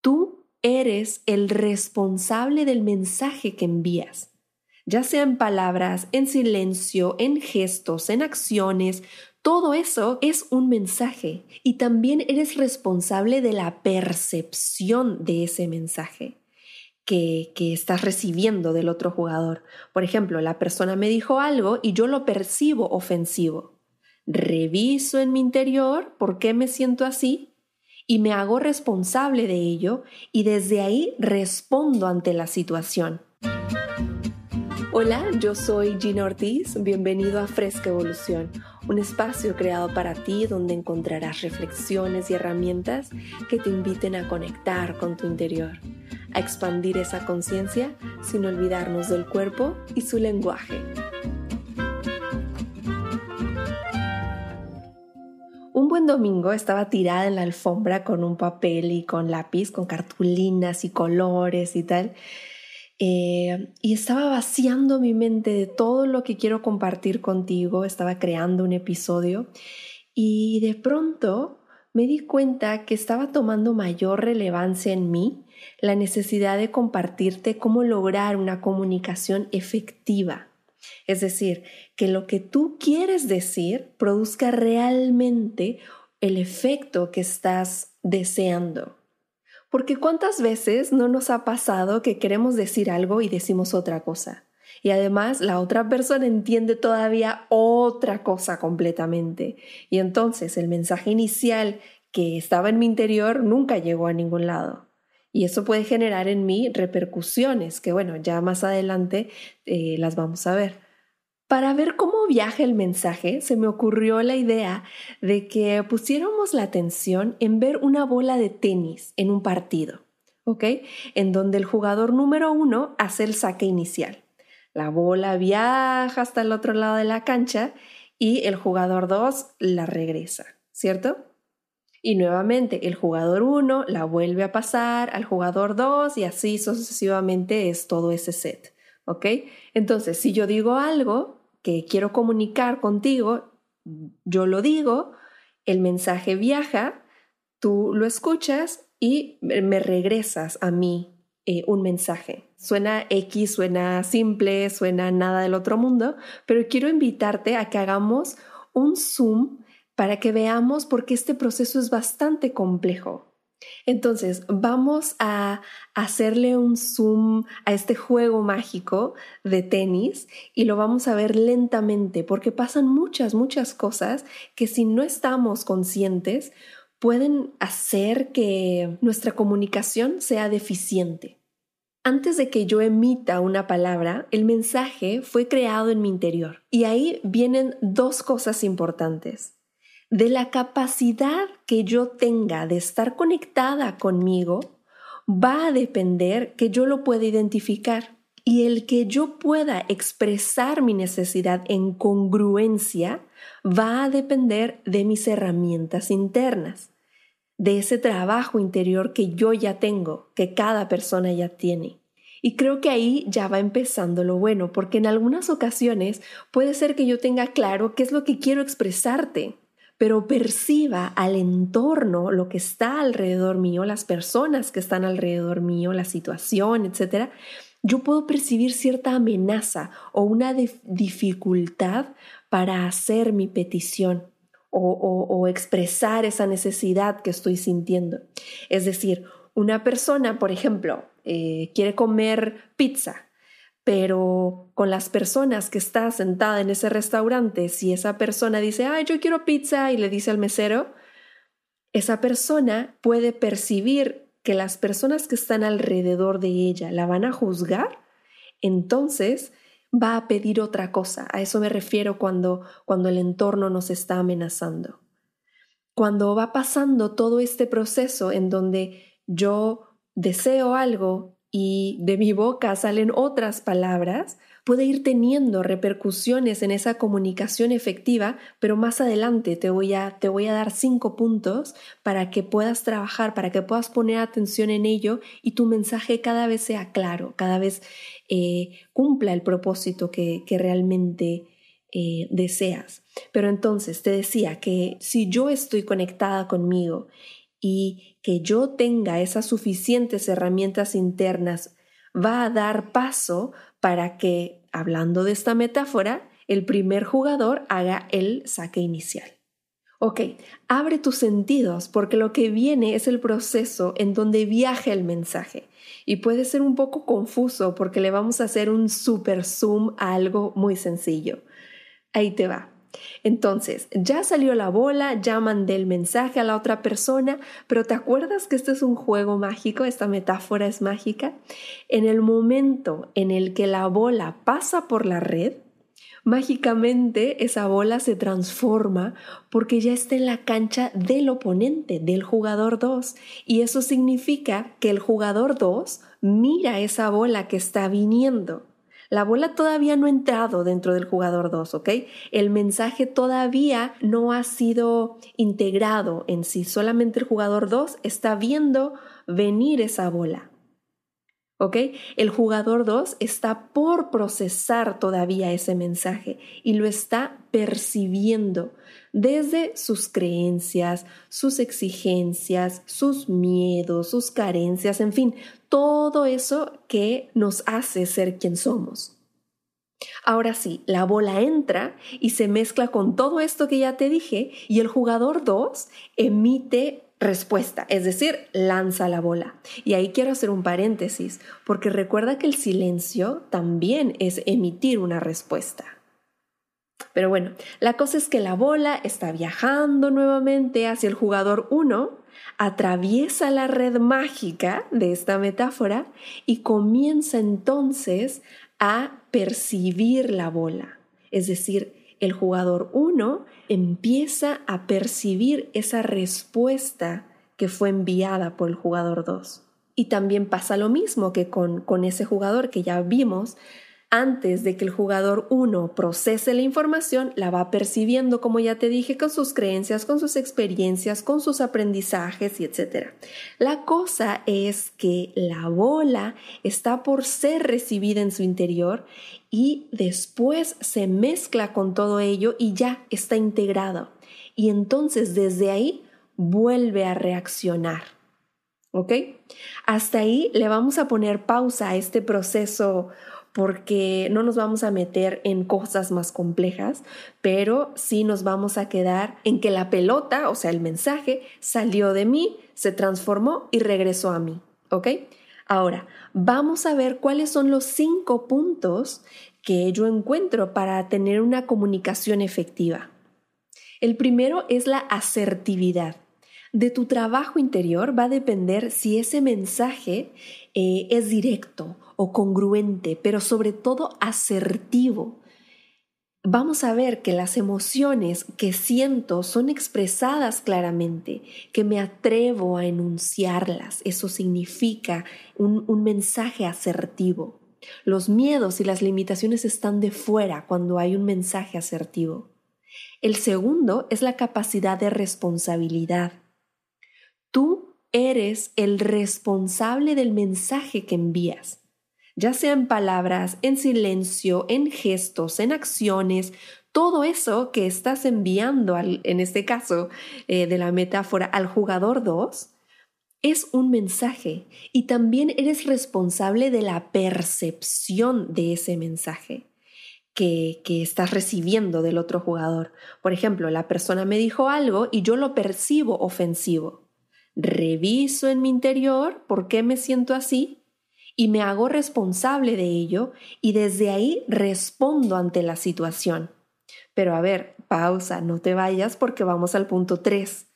Tú eres el responsable del mensaje que envías, ya sea en palabras, en silencio, en gestos, en acciones. Todo eso es un mensaje y también eres responsable de la percepción de ese mensaje que, que, estás recibiendo del otro jugador. Por ejemplo, la persona me dijo algo y yo lo percibo ofensivo. Reviso en mi interior por qué me siento así y me hago responsable de ello y desde ahí respondo ante la situación. Hola, yo soy Gina Ortiz, bienvenido a Fresca Evolución, un espacio creado para ti donde encontrarás reflexiones y herramientas que te inviten a conectar con tu interior, a expandir esa conciencia sin olvidarnos del cuerpo y su lenguaje. Domingo estaba tirada en la alfombra con un papel y con lápiz, con cartulinas y colores y tal. Eh, y estaba vaciando mi mente de todo lo que quiero compartir contigo, estaba creando un episodio y de pronto me di cuenta que estaba tomando mayor relevancia en mí la necesidad de compartirte cómo lograr una comunicación efectiva es decir, que lo que tú quieres decir produzca realmente el efecto que estás deseando. Porque cuántas veces no nos ha pasado que queremos decir algo y decimos otra cosa. Y además la otra persona entiende todavía otra cosa completamente. Y entonces el mensaje inicial que estaba en mi interior nunca llegó a ningún lado. Y eso puede generar en mí repercusiones que, bueno, ya más adelante eh, las vamos a ver. Para ver cómo viaja el mensaje, se me ocurrió la idea de que pusiéramos la atención en ver una bola de tenis en un partido, ¿ok? En donde el jugador número uno hace el saque inicial. La bola viaja hasta el otro lado de la cancha y el jugador dos la regresa, ¿cierto? Y nuevamente el jugador 1 la vuelve a pasar al jugador 2 y así sucesivamente es todo ese set. ¿Ok? Entonces, si yo digo algo, que quiero comunicar contigo, yo lo digo, el mensaje viaja, tú lo escuchas y me regresas a mí eh, un mensaje. Suena X, suena simple, suena nada del otro mundo, pero quiero invitarte a que hagamos un zoom para que veamos por qué este proceso es bastante complejo. Entonces, vamos a hacerle un zoom a este juego mágico de tenis y lo vamos a ver lentamente porque pasan muchas, muchas cosas que si no estamos conscientes pueden hacer que nuestra comunicación sea deficiente. Antes de que yo emita una palabra, el mensaje fue creado en mi interior. Y ahí vienen dos cosas importantes de la capacidad que yo tenga de estar conectada conmigo, va a depender que yo lo pueda identificar y el que yo pueda expresar mi necesidad en congruencia va a depender de mis herramientas internas, de ese trabajo interior que yo ya tengo, que cada persona ya tiene. Y creo que ahí ya va empezando lo bueno, porque en algunas ocasiones puede ser que yo tenga claro qué es lo que quiero expresarte, pero perciba al entorno, lo que está alrededor mío, las personas que están alrededor mío, la situación, etc., yo puedo percibir cierta amenaza o una dificultad para hacer mi petición o, expresar esa necesidad que estoy sintiendo. Es decir, una persona, por ejemplo, eh, quiere comer pizza pero con las personas que está sentada en ese restaurante, si esa persona dice, ay, yo quiero pizza y le dice al mesero, esa persona puede percibir que las personas que están alrededor de ella la van a juzgar, entonces va a pedir otra cosa. A eso me refiero cuando, cuando el entorno nos está amenazando. Cuando va pasando todo este proceso en donde yo deseo algo y de mi boca salen otras palabras, puede ir teniendo repercusiones en esa comunicación efectiva, pero más adelante te voy a, te voy a dar cinco puntos para que puedas trabajar, para que puedas poner atención en ello y tu mensaje cada vez sea claro, cada vez eh, cumpla el propósito que, que realmente eh, deseas. Pero entonces te decía que si yo estoy conectada conmigo y que yo tenga esas suficientes herramientas internas va a dar paso para que, hablando de esta metáfora, el primer jugador haga el saque inicial. Ok, abre tus sentidos porque lo que viene es el proceso en donde viaja el mensaje y puede ser un poco confuso porque le vamos a hacer un super zoom a algo muy sencillo. Ahí te va. Entonces, ya salió la bola, ya mandé el mensaje a la otra persona, pero ¿te acuerdas que esto es un juego mágico? Esta metáfora es mágica. En el momento en el que la bola pasa por la red, mágicamente esa bola se transforma porque ya está en la cancha del oponente, del jugador 2. Y eso significa que el jugador 2 mira esa bola que está viniendo. La bola todavía no ha entrado dentro del jugador 2, ¿ok? El mensaje todavía no ha sido integrado en sí. Solamente el jugador 2 está viendo venir esa bola. El jugador 2 está por procesar todavía ese mensaje y lo está percibiendo desde sus creencias, sus exigencias, sus miedos, sus carencias, en fin, todo eso que nos hace ser quien somos. Ahora sí, la bola entra y se mezcla con todo esto que ya te dije y el jugador 2 emite respuesta, es decir, lanza la bola. Y ahí quiero hacer un paréntesis, porque recuerda que el silencio también es emitir una respuesta. Pero bueno, la cosa es que la bola está viajando nuevamente hacia el jugador 1, atraviesa la red mágica de esta metáfora y comienza entonces a percibir la bola. Es decir, el jugador 1 empieza a percibir esa respuesta que fue enviada por el jugador 2. Y también pasa lo mismo que con, con ese jugador que ya vimos, antes de que el jugador 1 procese la información, la va percibiendo, como ya te dije, con sus creencias, con sus experiencias, con sus aprendizajes y etc. La cosa es que la bola está por ser recibida en su interior y después se mezcla con todo ello y ya está integrado. Y entonces desde ahí vuelve a reaccionar. ¿Ok? Hasta ahí le vamos a poner pausa a este proceso porque no nos vamos a meter en cosas más complejas, pero sí nos vamos a quedar en que la pelota, o sea, el mensaje, salió de mí, se transformó y regresó a mí. ¿Ok? Ahora, vamos a ver cuáles son los cinco puntos que yo encuentro para tener una comunicación efectiva. El primero es la asertividad. De tu trabajo interior va a depender si ese mensaje eh, es directo o congruente, pero sobre todo asertivo. Vamos a ver que las emociones que siento son expresadas claramente, que me atrevo a enunciarlas. Eso significa un, un mensaje asertivo. Los miedos y las limitaciones están de fuera cuando hay un mensaje asertivo. El segundo es la capacidad de responsabilidad. Tú eres el responsable del mensaje que envías, ya sea en palabras, en silencio, en gestos, en acciones, todo eso que estás enviando, en este caso eh, de la metáfora, al jugador 2, es un mensaje y también eres responsable de la percepción de ese mensaje que, que, estás recibiendo del otro jugador. Por ejemplo, la persona me dijo algo y yo lo percibo ofensivo reviso en mi interior por qué me siento así y me hago responsable de ello y desde ahí respondo ante la situación. Pero a ver, pausa, no te vayas porque vamos al punto 3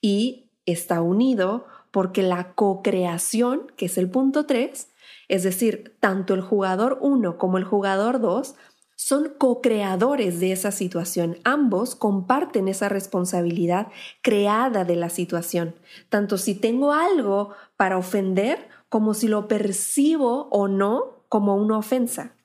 y está unido porque la co-creación, que es el punto 3, es decir, tanto el jugador 1 como el jugador 2 son co-creadores de esa situación. Ambos comparten esa responsabilidad creada de la situación, tanto si tengo algo para ofender como si lo percibo o no como una ofensa.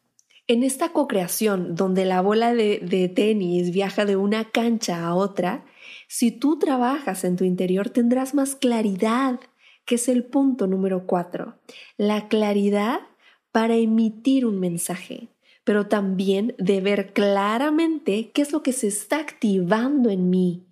En esta co-creación, donde la bola de, de tenis viaja de una cancha a otra, si tú trabajas en tu interior tendrás más claridad, que es el punto número cuatro. La claridad para emitir un mensaje pero también de ver claramente qué es lo que se está activando en mí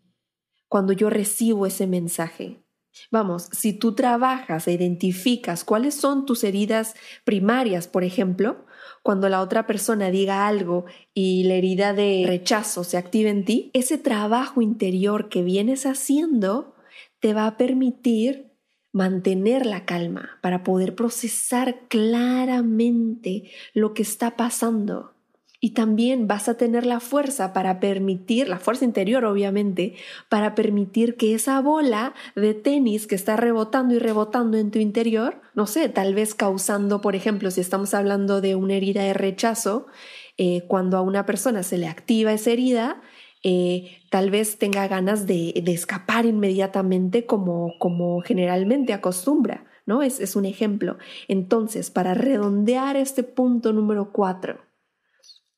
cuando yo recibo ese mensaje. Vamos, si tú trabajas e identificas cuáles son tus heridas primarias, por ejemplo, cuando la otra persona diga algo y la herida de rechazo se active en ti, ese trabajo interior que vienes haciendo te va a permitir mantener la calma para poder procesar claramente lo que está pasando. Y también vas a tener la fuerza para permitir, la fuerza interior obviamente, para permitir que esa bola de tenis que está rebotando y rebotando en tu interior, no sé, tal vez causando, por ejemplo, si estamos hablando de una herida de rechazo, eh, cuando a una persona se le activa esa herida, eh, tal vez tenga ganas de, escapar inmediatamente como, como generalmente acostumbra, ¿no? Es, es un ejemplo. Entonces, para redondear este punto número cuatro,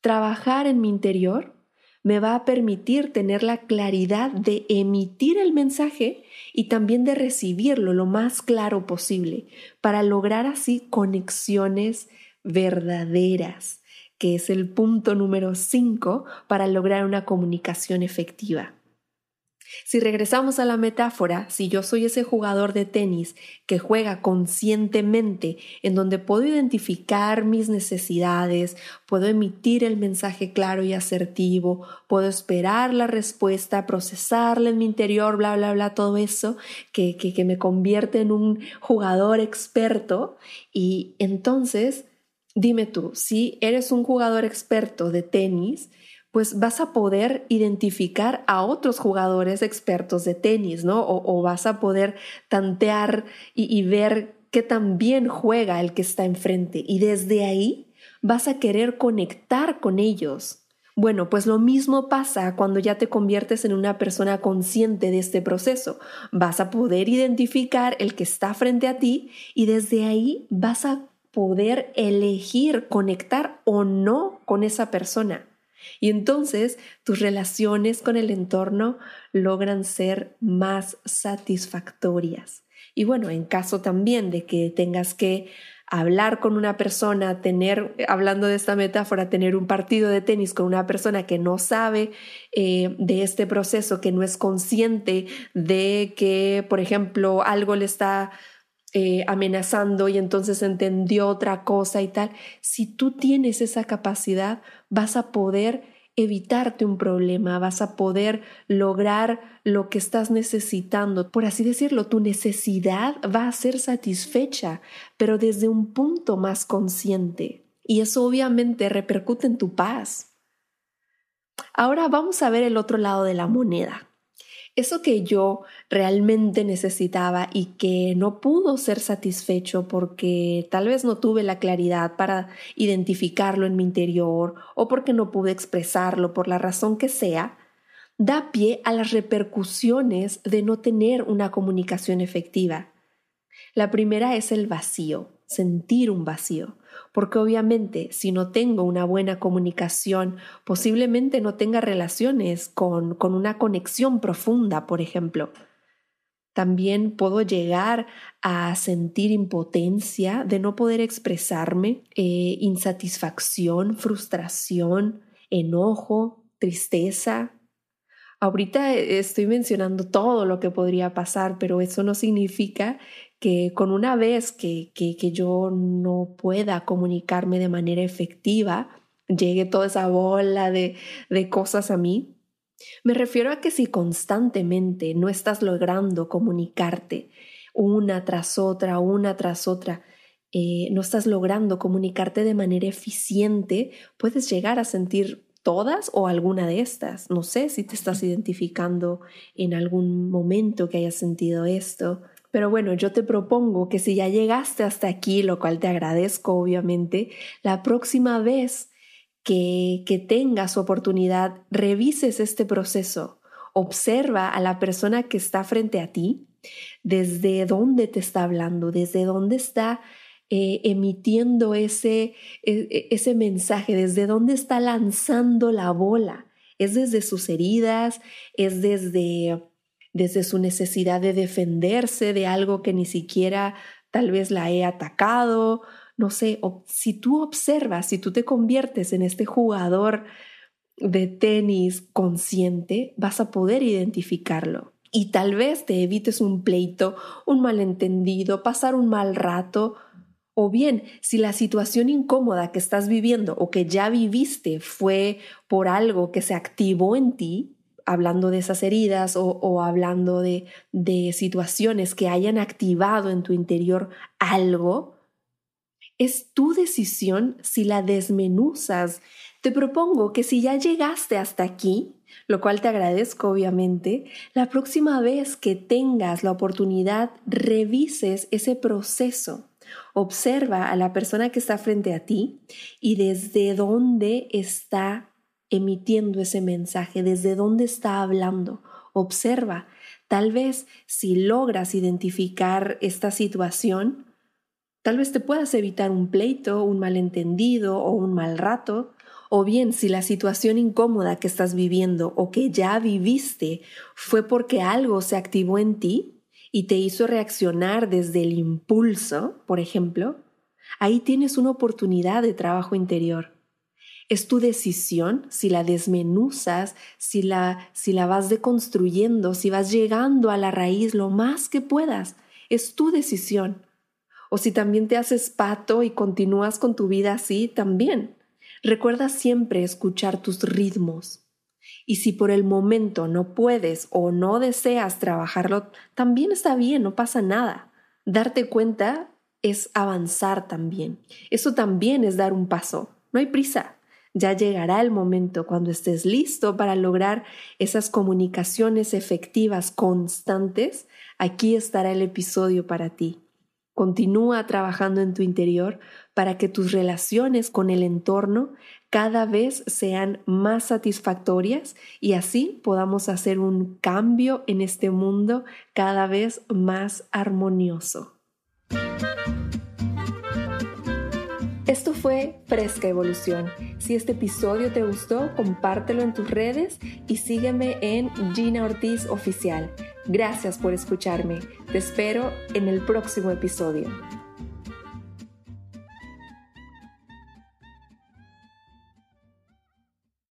Trabajar en mi interior me va a permitir tener la claridad de emitir el mensaje y también de recibirlo lo más claro posible para lograr así conexiones verdaderas, que es el punto número 5 para lograr una comunicación efectiva. Si regresamos a la metáfora, si yo soy ese jugador de tenis que juega conscientemente, en donde puedo identificar mis necesidades, puedo emitir el mensaje claro y asertivo, puedo esperar la respuesta, procesarla en mi interior, bla, bla, bla, todo eso que, que, que me convierte en un jugador experto, y entonces Dime tú, si eres un jugador experto de tenis, pues vas a poder identificar a otros jugadores expertos de tenis, ¿no? O, vas a poder tantear y, ver qué tan bien juega el que está enfrente. Y desde ahí vas a querer conectar con ellos. Bueno, pues lo mismo pasa cuando ya te conviertes en una persona consciente de este proceso. Vas a poder identificar el que está frente a ti y desde ahí vas a poder elegir conectar o no con esa persona. Y entonces tus relaciones con el entorno logran ser más satisfactorias. Y bueno, en caso también de que tengas que hablar con una persona, tener, hablando de esta metáfora, tener un partido de tenis con una persona que no sabe eh, de este proceso, que no es consciente de que, por ejemplo, algo le está eh, amenazando y entonces entendió otra cosa y tal, si tú tienes esa capacidad, vas a poder evitarte un problema, vas a poder lograr lo que estás necesitando. Por así decirlo, tu necesidad va a ser satisfecha, pero desde un punto más consciente. Y eso obviamente repercute en tu paz. Ahora vamos a ver el otro lado de la moneda eso que yo realmente necesitaba y que no pudo ser satisfecho porque tal vez no tuve la claridad para identificarlo en mi interior o porque no pude expresarlo por la razón que sea, da pie a las repercusiones de no tener una comunicación efectiva. La primera es el vacío, sentir un vacío porque obviamente si no tengo una buena comunicación, posiblemente no tenga relaciones con, con una conexión profunda, por ejemplo. También puedo llegar a sentir impotencia de no poder expresarme, eh, insatisfacción, frustración, enojo, tristeza. Ahorita estoy mencionando todo lo que podría pasar, pero eso no significa que con una vez que, que, que yo no pueda comunicarme de manera efectiva, llegue toda esa bola de, de cosas a mí. Me refiero a que si constantemente no estás logrando comunicarte una tras otra, una tras otra, eh, no estás logrando comunicarte de manera eficiente, puedes llegar a sentir todas o alguna de estas. No sé si te estás identificando en algún momento que hayas sentido esto. Pero bueno, yo te propongo que si ya llegaste hasta aquí, lo cual te agradezco obviamente, la próxima vez que, que tengas oportunidad, revises este proceso, observa a la persona que está frente a ti, desde dónde te está hablando, desde dónde está eh, emitiendo ese, e, e, ese mensaje, desde dónde está lanzando la bola. Es desde sus heridas, es desde desde su necesidad de defenderse de algo que ni siquiera tal vez la he atacado, no sé, si tú observas, si tú te conviertes en este jugador de tenis consciente, vas a poder identificarlo. y tal vez te evites un pleito, un malentendido, pasar un mal rato. O bien, si la situación incómoda que estás viviendo o que ya viviste fue por algo que se activó en ti, hablando de esas heridas o, hablando de, de situaciones que hayan activado en tu interior algo, es tu decisión si la desmenuzas. Te propongo que si ya llegaste hasta aquí, lo cual te agradezco obviamente, la próxima vez que tengas la oportunidad, revises ese proceso. Observa a la persona que está frente a ti y desde dónde está emitiendo ese mensaje, desde dónde está hablando. Observa, tal vez si logras identificar esta situación, tal vez te puedas evitar un pleito, un malentendido o un mal rato, o bien si la situación incómoda que estás viviendo o que ya viviste fue porque algo se activó en ti y te hizo reaccionar desde el impulso, por ejemplo, ahí tienes una oportunidad de trabajo interior. Es tu decisión si la desmenuzas, si la, si la vas deconstruyendo, si vas llegando a la raíz lo más que puedas. Es tu decisión. O si también te haces pato y continúas con tu vida así, también. Recuerda siempre escuchar tus ritmos. Y si por el momento no puedes o no deseas trabajarlo, también está bien, no pasa nada. Darte cuenta es avanzar también. Eso también es dar un paso. No hay prisa. Ya llegará el momento cuando estés listo para lograr esas comunicaciones efectivas constantes. Aquí estará el episodio para ti. Continúa trabajando en tu interior para que tus relaciones con el entorno cada vez sean más satisfactorias y así podamos hacer un cambio en este mundo cada vez más armonioso. Esto fue Fresca Evolución. Si este episodio te gustó, compártelo en tus redes y sígueme en Gina Ortiz Oficial. Gracias por escucharme. Te espero en el próximo episodio.